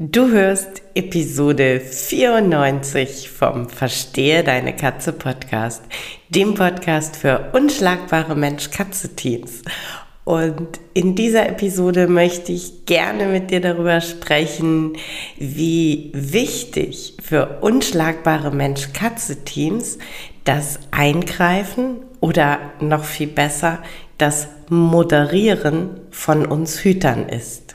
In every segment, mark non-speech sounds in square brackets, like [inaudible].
Du hörst Episode 94 vom Verstehe deine Katze Podcast, dem Podcast für unschlagbare Mensch-Katze-Teams. Und in dieser Episode möchte ich gerne mit dir darüber sprechen, wie wichtig für unschlagbare Mensch-Katze-Teams das Eingreifen oder noch viel besser das Moderieren von uns Hütern ist.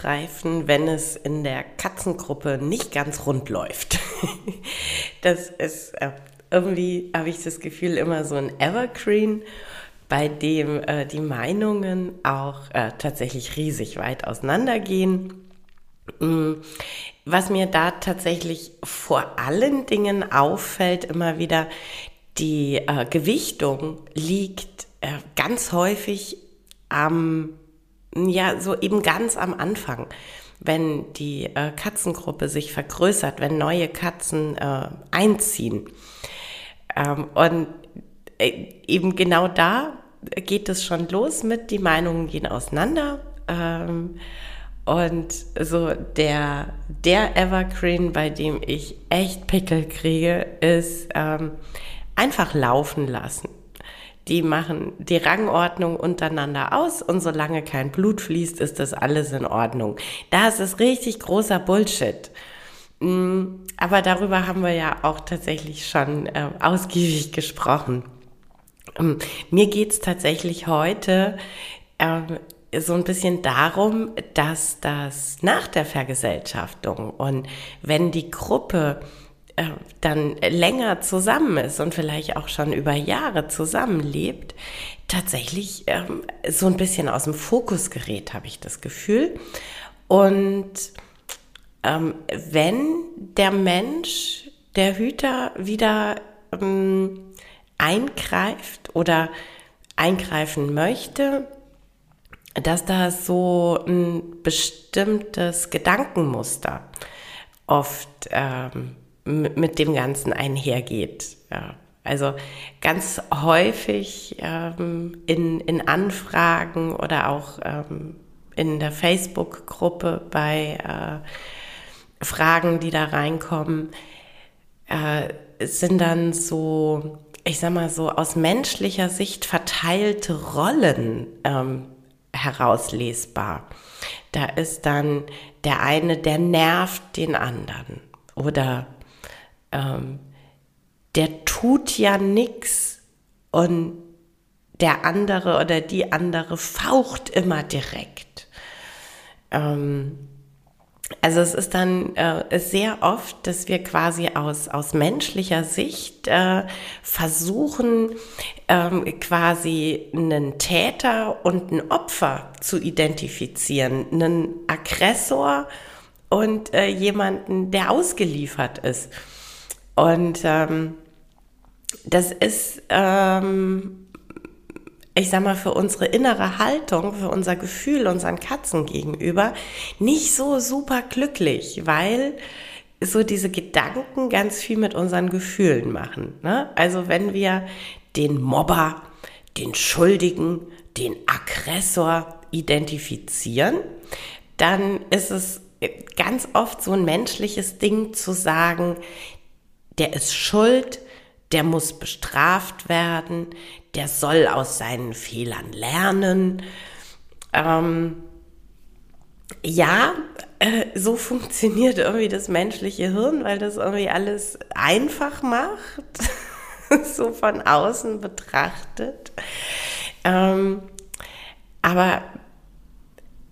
Eingreifen, wenn es in der Katzengruppe nicht ganz rund läuft. [laughs] das ist äh, irgendwie, habe ich das Gefühl, immer so ein Evergreen, bei dem äh, die Meinungen auch äh, tatsächlich riesig weit auseinandergehen. Mm, was mir da tatsächlich vor allen Dingen auffällt, immer wieder, die äh, Gewichtung liegt äh, ganz häufig am ja, so eben ganz am Anfang, wenn die äh, Katzengruppe sich vergrößert, wenn neue Katzen äh, einziehen. Ähm, und äh, eben genau da geht es schon los mit, die Meinungen gehen auseinander. Ähm, und so der, der Evergreen, bei dem ich echt Pickel kriege, ist ähm, einfach laufen lassen die machen die Rangordnung untereinander aus und solange kein Blut fließt, ist das alles in Ordnung. Das ist richtig großer Bullshit. Mm, aber darüber haben wir ja auch tatsächlich schon äh, ausgiebig gesprochen. Ähm, mir geht's tatsächlich heute äh, so ein bisschen darum, dass das nach der Vergesellschaftung und wenn die Gruppe dann länger zusammen ist und vielleicht auch schon über Jahre zusammenlebt, tatsächlich ähm, so ein bisschen aus dem Fokus gerät, habe ich das Gefühl. Und ähm, wenn der Mensch, der Hüter wieder ähm, eingreift oder eingreifen möchte, dass da so ein bestimmtes Gedankenmuster oft ähm, mit dem Ganzen einhergeht. Ja. Also ganz häufig ähm, in, in Anfragen oder auch ähm, in der Facebook-Gruppe bei äh, Fragen, die da reinkommen, äh, sind dann so, ich sag mal so, aus menschlicher Sicht verteilte Rollen ähm, herauslesbar. Da ist dann der eine, der nervt den anderen oder ähm, der tut ja nix und der andere oder die andere faucht immer direkt. Ähm, also es ist dann äh, sehr oft, dass wir quasi aus, aus menschlicher Sicht äh, versuchen, ähm, quasi einen Täter und ein Opfer zu identifizieren, einen Aggressor und äh, jemanden, der ausgeliefert ist. Und ähm, das ist, ähm, ich sag mal, für unsere innere Haltung, für unser Gefühl unseren Katzen gegenüber nicht so super glücklich, weil so diese Gedanken ganz viel mit unseren Gefühlen machen. Ne? Also wenn wir den Mobber, den Schuldigen, den Aggressor identifizieren, dann ist es ganz oft so ein menschliches Ding zu sagen, der ist schuld, der muss bestraft werden, der soll aus seinen Fehlern lernen. Ähm, ja, äh, so funktioniert irgendwie das menschliche Hirn, weil das irgendwie alles einfach macht, [laughs] so von außen betrachtet. Ähm, aber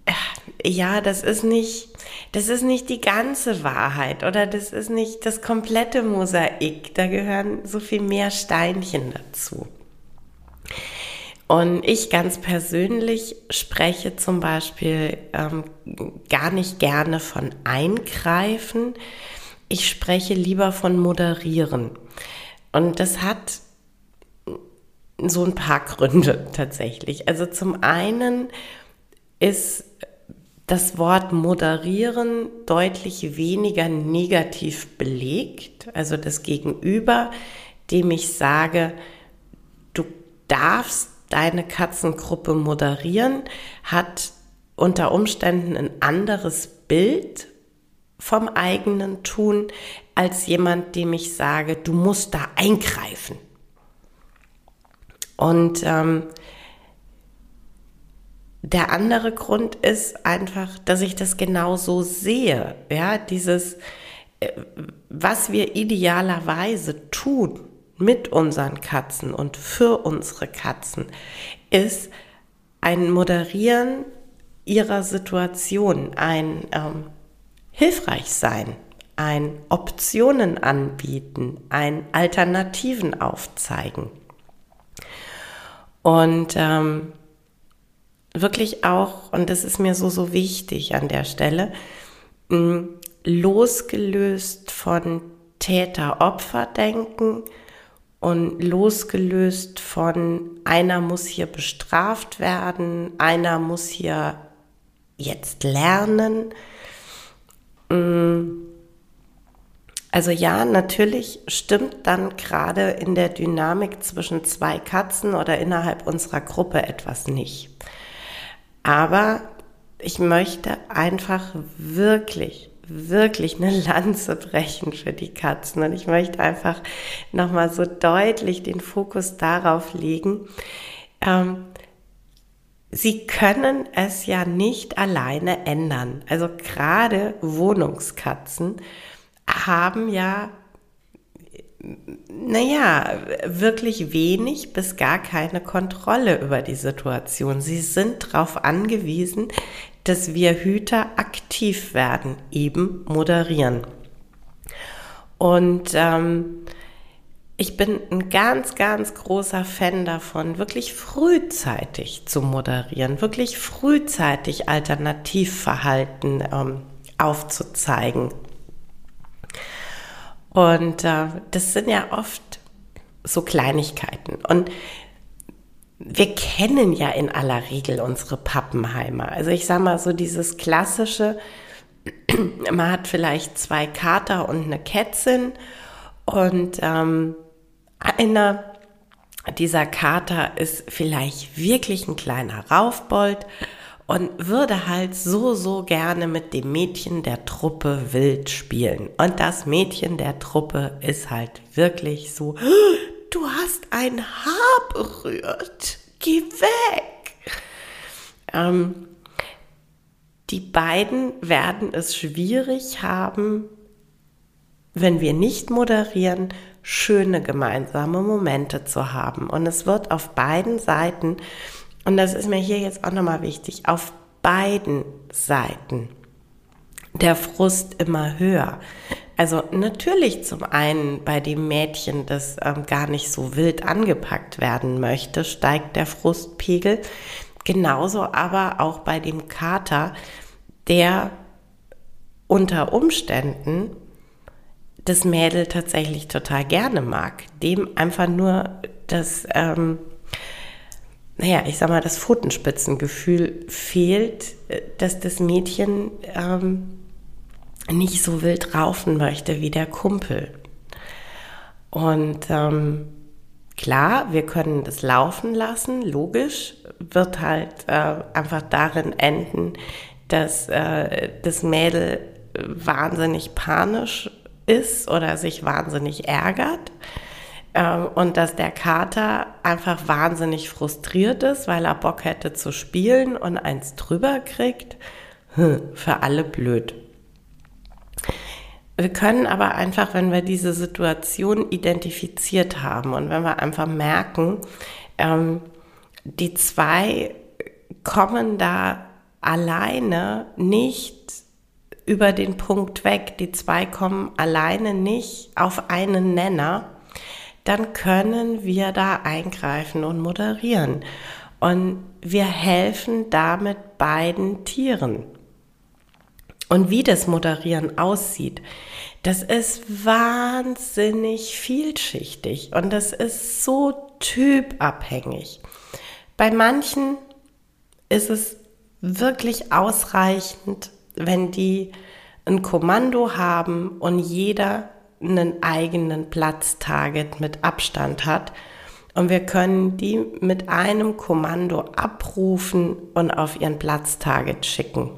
äh, ja, das ist nicht, das ist nicht die ganze Wahrheit oder das ist nicht das komplette Mosaik. Da gehören so viel mehr Steinchen dazu. Und ich ganz persönlich spreche zum Beispiel ähm, gar nicht gerne von Eingreifen. Ich spreche lieber von Moderieren. Und das hat so ein paar [laughs] Gründe tatsächlich. Also zum einen ist das Wort moderieren deutlich weniger negativ belegt. Also das Gegenüber, dem ich sage, du darfst deine Katzengruppe moderieren, hat unter Umständen ein anderes Bild vom eigenen Tun als jemand, dem ich sage, du musst da eingreifen. Und ähm, der andere Grund ist einfach, dass ich das genau so sehe. Ja, dieses, äh, was wir idealerweise tun, mit unseren Katzen und für unsere Katzen ist ein Moderieren ihrer Situation, ein ähm, Hilfreichsein, ein Optionen anbieten, ein Alternativen aufzeigen. Und ähm, wirklich auch, und das ist mir so, so wichtig an der Stelle, mh, losgelöst von Täter-Opfer-Denken, und losgelöst von einer muss hier bestraft werden, einer muss hier jetzt lernen. Mm. Also ja, natürlich stimmt dann gerade in der Dynamik zwischen zwei Katzen oder innerhalb unserer Gruppe etwas nicht. Aber ich möchte einfach wirklich wirklich eine Lanze brechen für die Katzen. Und ich möchte einfach nochmal so deutlich den Fokus darauf legen. Ähm, sie können es ja nicht alleine ändern. Also gerade Wohnungskatzen haben ja naja, wirklich wenig bis gar keine Kontrolle über die Situation. Sie sind darauf angewiesen, dass wir Hüter aktiv werden, eben moderieren. Und ähm, ich bin ein ganz, ganz großer Fan davon, wirklich frühzeitig zu moderieren, wirklich frühzeitig Alternativverhalten ähm, aufzuzeigen und äh, das sind ja oft so Kleinigkeiten. Und wir kennen ja in aller Regel unsere Pappenheimer. Also ich sage mal so dieses klassische, [clears throat] man hat vielleicht zwei Kater und eine Kätzin und ähm, einer dieser Kater ist vielleicht wirklich ein kleiner Raufbold und würde halt so, so gerne mit dem Mädchen der Truppe wild spielen. Und das Mädchen der Truppe ist halt wirklich so, [gasps] du hast ein Haar berührt, geh weg. Ähm, die beiden werden es schwierig haben, wenn wir nicht moderieren, schöne gemeinsame Momente zu haben. Und es wird auf beiden Seiten und das ist mir hier jetzt auch nochmal wichtig, auf beiden Seiten der Frust immer höher. Also natürlich zum einen bei dem Mädchen, das ähm, gar nicht so wild angepackt werden möchte, steigt der Frustpegel. Genauso aber auch bei dem Kater, der unter Umständen das Mädel tatsächlich total gerne mag, dem einfach nur das ähm, naja, ich sag mal, das Pfotenspitzengefühl fehlt, äh, dass das Mädchen ähm, nicht so wild raufen möchte wie der Kumpel. Und ähm, klar, wir können das laufen lassen, logisch, wird halt äh, einfach darin enden, dass äh, das Mädel wahnsinnig panisch ist oder sich wahnsinnig ärgert. Ähm, und dass der Kater einfach wahnsinnig frustriert ist, weil er Bock hätte zu spielen und eins drüber kriegt. hm, für alle blöd. Wir können aber einfach, wenn wir diese Situation identifiziert haben und wenn wir einfach merken, ähm, die zwei kommen da alleine nicht über den Punkt weg, die zwei kommen alleine nicht auf einen Nenner, dann können wir da eingreifen und moderieren. Und wir helfen damit beiden Tieren. Und wie das Moderieren aussieht, das ist wahnsinnig vielschichtig und das ist so typabhängig. Bei manchen ist es wirklich ausreichend, wenn die ein Kommando haben und jeder einen eigenen Platztarget mit Abstand hat. Und wir können die mit einem Kommando abrufen und auf ihren Platztarget schicken.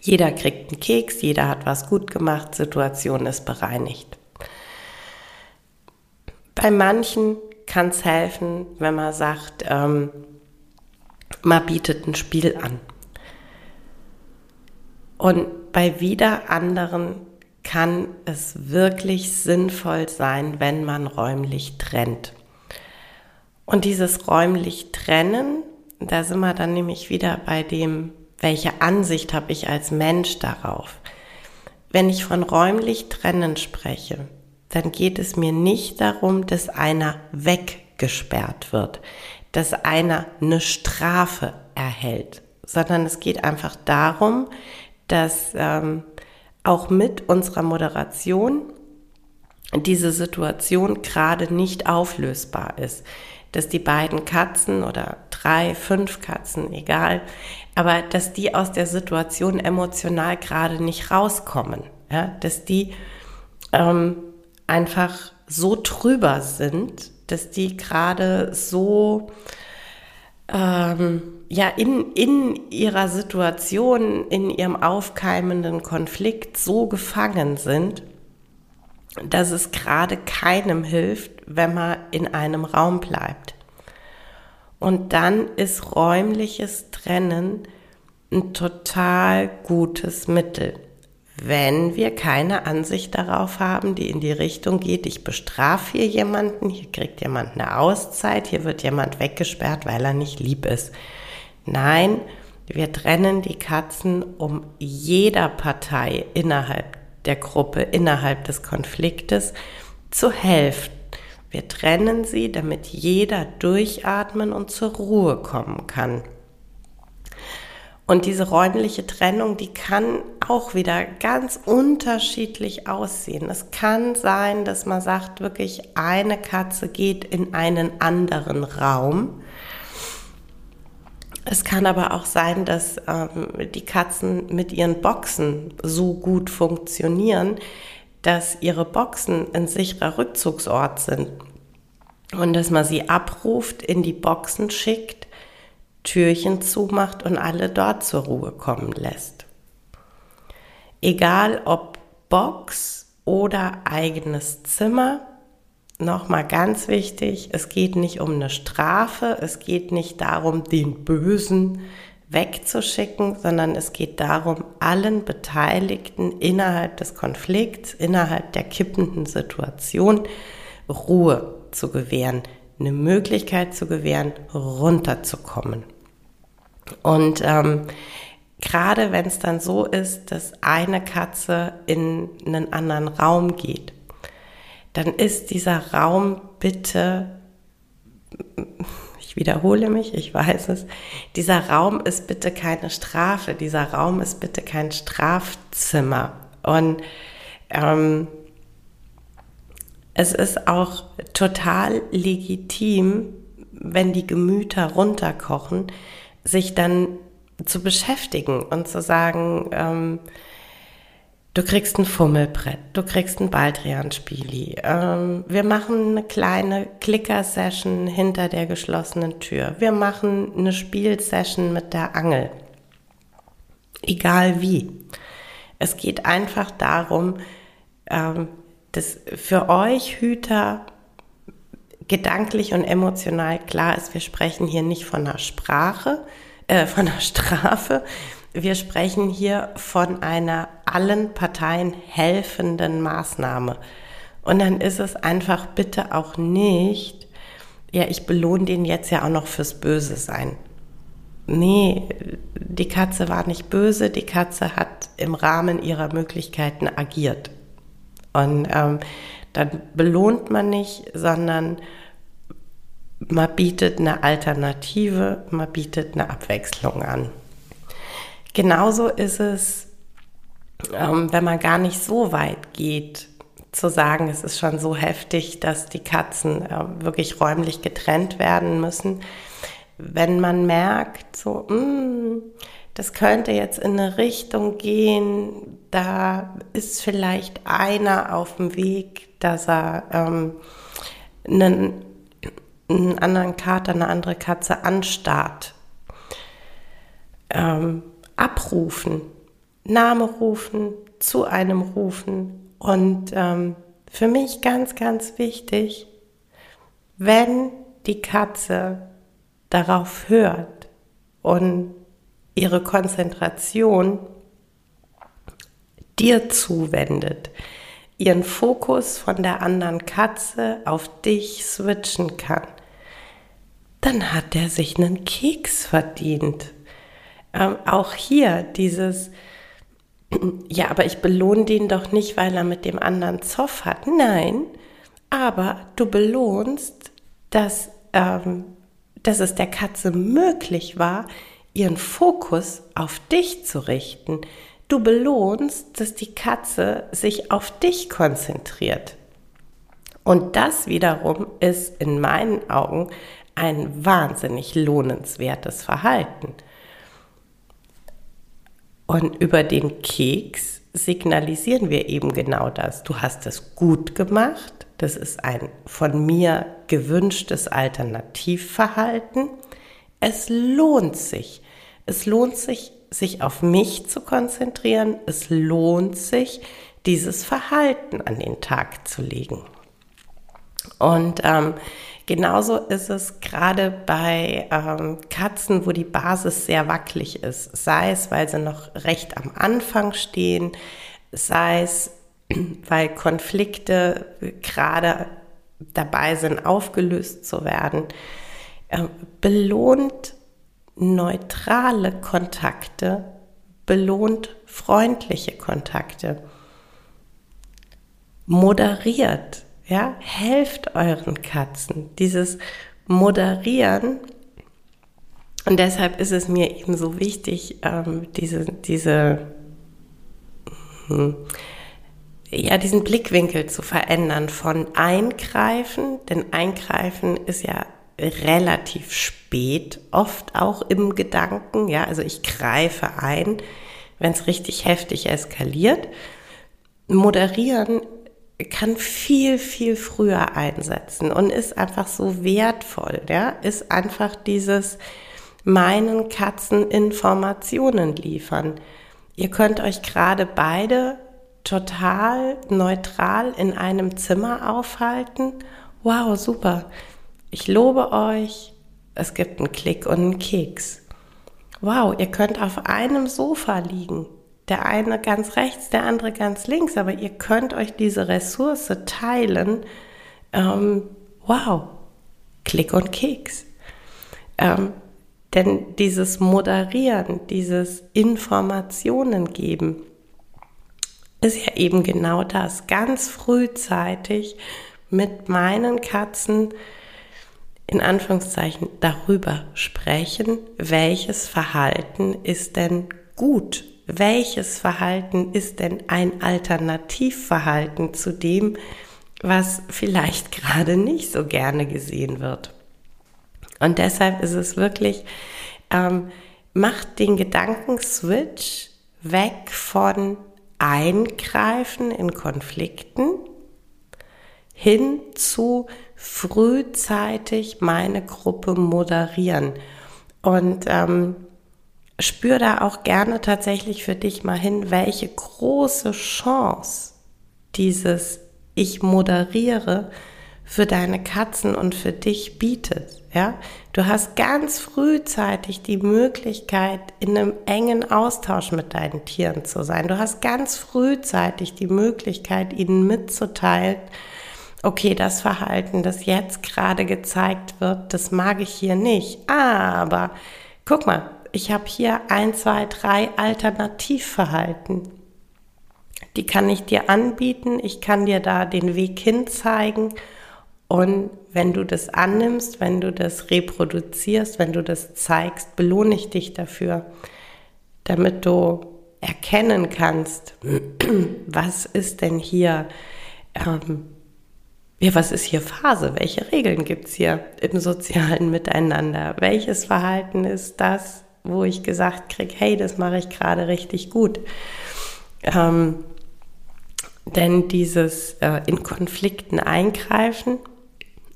Jeder kriegt einen Keks, jeder hat was gut gemacht, Situation ist bereinigt. Bei manchen kann es helfen, wenn man sagt, ähm, man bietet ein Spiel an. Und bei wieder anderen kann es wirklich sinnvoll sein, wenn man räumlich trennt. Und dieses räumlich trennen, da sind wir dann nämlich wieder bei dem welche Ansicht habe ich als Mensch darauf? Wenn ich von räumlich trennen spreche, dann geht es mir nicht darum, dass einer weggesperrt wird, dass einer eine Strafe erhält, sondern es geht einfach darum, dass ähm, auch mit unserer Moderation diese Situation gerade nicht auflösbar ist dass die beiden Katzen oder drei, fünf Katzen, egal, aber dass die aus der Situation emotional gerade nicht rauskommen, ja? dass die ähm, einfach so trüber sind, dass die gerade so ähm, ja in, in ihrer Situation, in ihrem aufkeimenden Konflikt so gefangen sind, dass es gerade keinem hilft, wenn man in einem Raum bleibt. Und dann ist räumliches Trennen ein total gutes Mittel. Wenn wir keine Ansicht darauf haben, die in die Richtung geht, ich bestrafe hier jemanden, hier kriegt jemand eine Auszeit, hier wird jemand weggesperrt, weil er nicht lieb ist. Nein, wir trennen die Katzen, um jeder Partei innerhalb der Gruppe, innerhalb des Konfliktes zu helfen. Wir trennen sie, damit jeder durchatmen und zur Ruhe kommen kann. Und diese räumliche Trennung, die kann auch wieder ganz unterschiedlich aussehen. Es kann sein, dass man sagt, wirklich eine Katze geht in einen anderen Raum. Es kann aber auch sein, dass ähm, die Katzen mit ihren Boxen so gut funktionieren, dass ihre Boxen ein sicherer Rückzugsort sind und dass man sie abruft, in die Boxen schickt, Türchen zumacht und alle dort zur Ruhe kommen lässt. Egal ob Box oder eigenes Zimmer, nochmal ganz wichtig, es geht nicht um eine Strafe, es geht nicht darum, den Bösen wegzuschicken, sondern es geht darum, allen Beteiligten innerhalb des Konflikts, innerhalb der kippenden Situation Ruhe zu gewähren, eine Möglichkeit zu gewähren, runterzukommen. Und ähm, gerade wenn es dann so ist, dass eine Katze in einen anderen Raum geht, dann ist dieser Raum bitte ich wiederhole mich, ich weiß es, dieser Raum ist bitte keine Strafe, dieser Raum ist bitte kein Strafzimmer. Und ähm, es ist auch total legitim, wenn die Gemüter runterkochen, sich dann zu beschäftigen und zu sagen, ähm, Du kriegst ein Fummelbrett, du kriegst ein Baldrian-Spieli. Ähm, wir machen eine kleine Clicker-Session hinter der geschlossenen Tür. Wir machen eine Spielsession mit der Angel. Egal wie. Es geht einfach darum, ähm, dass für euch Hüter gedanklich und emotional klar ist, wir sprechen hier nicht von einer Sprache, äh, von einer Strafe, wir sprechen hier von einer allen Parteien helfenden Maßnahme. Und dann ist es einfach bitte auch nicht, ja, ich belohne den jetzt ja auch noch fürs Böse sein. Nee, die Katze war nicht böse, die Katze hat im Rahmen ihrer Möglichkeiten agiert. Und ähm, dann belohnt man nicht, sondern man bietet eine Alternative, man bietet eine Abwechslung an. Genauso ist es, ähm, wenn man gar nicht so weit geht, zu sagen, es ist schon so heftig, dass die Katzen äh, wirklich räumlich getrennt werden müssen. Wenn man merkt, so, mh, mm, das könnte jetzt in eine Richtung gehen, da ist vielleicht einer auf dem Weg, dass er ähm, einen, einen anderen Kater, eine andere Katze anstarrt. Ähm, abrufen, Name rufen, zu einem rufen. Und ähm, für mich ganz, ganz wichtig, wenn die Katze darauf hört und ihre Konzentration dir zuwendet, ihren Fokus von der anderen Katze auf dich switchen kann, dann hat er sich einen Keks verdient. Ähm, auch hier dieses, ja, aber ich belohne den doch nicht, weil er mit dem anderen Zoff hat. Nein, aber du belohnst, dass, ähm, dass es der Katze möglich war, ihren Fokus auf dich zu richten. Du belohnst, dass die Katze sich auf dich konzentriert. Und das wiederum ist in meinen Augen ein wahnsinnig lohnenswertes Verhalten. Und über den Keks signalisieren wir eben genau das. Du hast es gut gemacht. Das ist ein von mir gewünschtes Alternativverhalten. Es lohnt sich. Es lohnt sich, sich auf mich zu konzentrieren. Es lohnt sich, dieses Verhalten an den Tag zu legen. Und ähm, Genauso ist es gerade bei ähm, Katzen, wo die Basis sehr wackelig ist, sei es, weil sie noch recht am Anfang stehen, sei es, [clears throat] weil Konflikte gerade dabei sind, aufgelöst zu werden. Äh, belohnt neutrale Kontakte, belohnt freundliche Kontakte, moderiert ja, helft euren Katzen. Dieses Moderieren. Und deshalb ist es mir eben so wichtig, ähm, diese, diese, hm, ja, diesen Blickwinkel zu verändern von Eingreifen, denn Eingreifen ist ja relativ spät, oft auch im Gedanken, ja, also ich greife ein, wenn es richtig heftig eskaliert. Moderieren kann viel, viel früher einsetzen und ist einfach so wertvoll, ja, ist einfach dieses meinen Katzen Informationen liefern. Ihr könnt euch gerade beide total neutral in einem Zimmer aufhalten. Wow, super. Ich lobe euch, es gibt einen Klick und einen Keks. Wow, ihr könnt auf einem Sofa liegen der eine ganz rechts, der andere ganz links, aber ihr könnt euch diese Ressource teilen. Ähm, wow, Klick und Keks. Ähm, denn dieses Moderieren, dieses Informationen geben, ist ja eben genau das. Ganz frühzeitig mit meinen Katzen in Anführungszeichen darüber sprechen, welches Verhalten ist denn gut welches Verhalten ist denn ein Alternativverhalten zu dem, was vielleicht [laughs] gerade nicht so gerne gesehen wird. Und deshalb ist es wirklich, ähm, macht den Gedankenswitch weg von Eingreifen in Konflikten hin zu frühzeitig meine Gruppe moderieren. Und ähm, spür da auch gerne tatsächlich für dich mal hin, welche große Chance dieses Ich moderiere für deine Katzen und für dich bietet. Ja, du hast ganz frühzeitig die Möglichkeit, in einem engen Austausch mit deinen Tieren zu sein. Du hast ganz frühzeitig die Möglichkeit, ihnen mitzuteilen, okay, das Verhalten, das jetzt gerade gezeigt wird, das mag ich hier nicht. Aber guck mal, ich habe hier ein, zwei, drei Alternativverhalten. Die kann ich dir anbieten. Ich kann dir da den Weg hin zeigen. Und wenn du das annimmst, wenn du das reproduzierst, wenn du das zeigst, belohne ich dich dafür, damit du erkennen kannst, [clears throat] was ist denn hier ähm, ja, was ist hier Phase? Welche Regeln gibt es hier im sozialen Miteinander? Welches Verhalten ist das, wo ich gesagt kriege, hey, das mache ich gerade richtig gut? Ähm, denn dieses äh, in Konflikten eingreifen,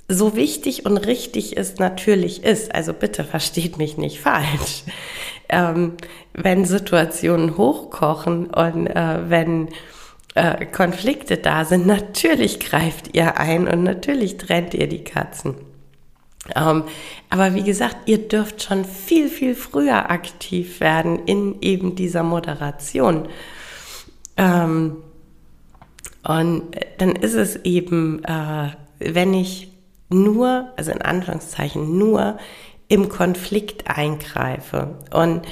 so wichtig und richtig es natürlich ist, also bitte versteht mich nicht falsch, ähm, wenn Situationen hochkochen und äh, wenn äh, Konflikte da sind, natürlich greift ihr ein und natürlich trennt ihr die Katzen. Ähm, aber wie gesagt, ihr dürft schon viel, viel früher aktiv werden in eben dieser Moderation. Ähm, und dann ist es eben, äh, wenn ich nur, also in Anführungszeichen nur im Konflikt eingreife und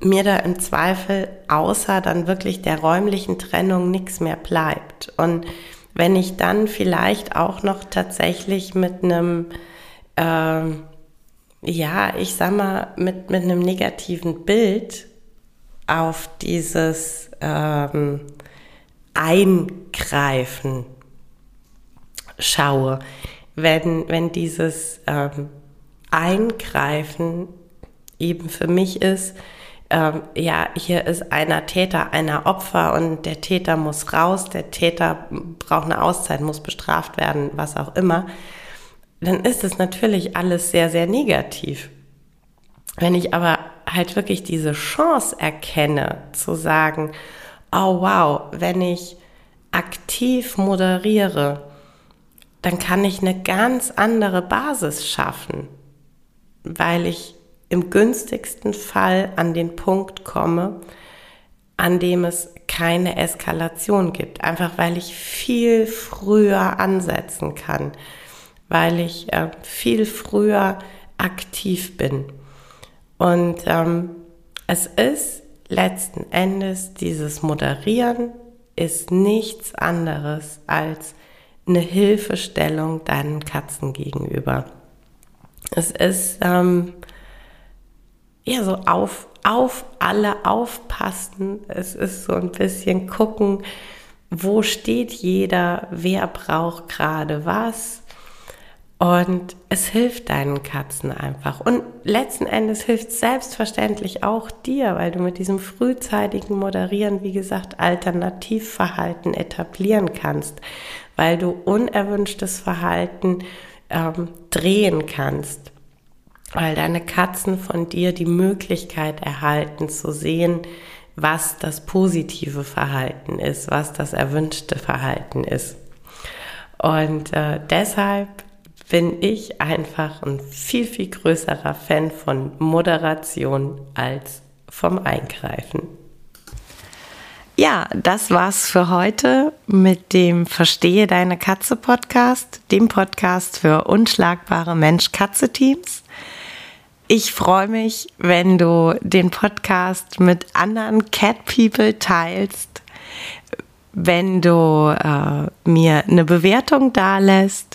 mir da im Zweifel außer dann wirklich der räumlichen Trennung nichts mehr bleibt. Und wenn ich dann vielleicht auch noch tatsächlich mit einem, äh, ja, ich sag mal, mit, mit einem negativen Bild auf dieses ähm, Eingreifen schaue, wenn, wenn dieses ähm, Eingreifen eben für mich ist, ähm, ja, hier ist einer Täter, einer Opfer und der Täter muss raus, der Täter braucht eine Auszeit, muss bestraft werden, was auch immer, dann ist es natürlich alles sehr, sehr negativ. Wenn ich aber halt wirklich diese Chance erkenne, zu sagen, oh wow, wenn ich aktiv moderiere, dann kann ich eine ganz andere Basis schaffen, weil ich im günstigsten Fall an den Punkt komme, an dem es keine Eskalation gibt. Einfach weil ich viel früher ansetzen kann, weil ich äh, viel früher aktiv bin. Und ähm, es ist letzten Endes dieses Moderieren ist nichts anderes als eine Hilfestellung deinen Katzen gegenüber. Es ist ähm, ja, so auf, auf alle aufpassen. Es ist so ein bisschen gucken, wo steht jeder, wer braucht gerade was. Und es hilft deinen Katzen einfach. Und letzten Endes hilft selbstverständlich auch dir, weil du mit diesem frühzeitigen Moderieren, wie gesagt, Alternativverhalten etablieren kannst, weil du unerwünschtes Verhalten ähm, drehen kannst weil deine Katzen von dir die Möglichkeit erhalten zu sehen, was das positive Verhalten ist, was das erwünschte Verhalten ist. Und äh, deshalb bin ich einfach ein viel, viel größerer Fan von Moderation als vom Eingreifen. Ja, das war's für heute mit dem Verstehe deine Katze Podcast, dem Podcast für unschlagbare Mensch-Katze-Teams. Ich freue mich, wenn du den Podcast mit anderen Cat People teilst, wenn du äh, mir eine Bewertung dalässt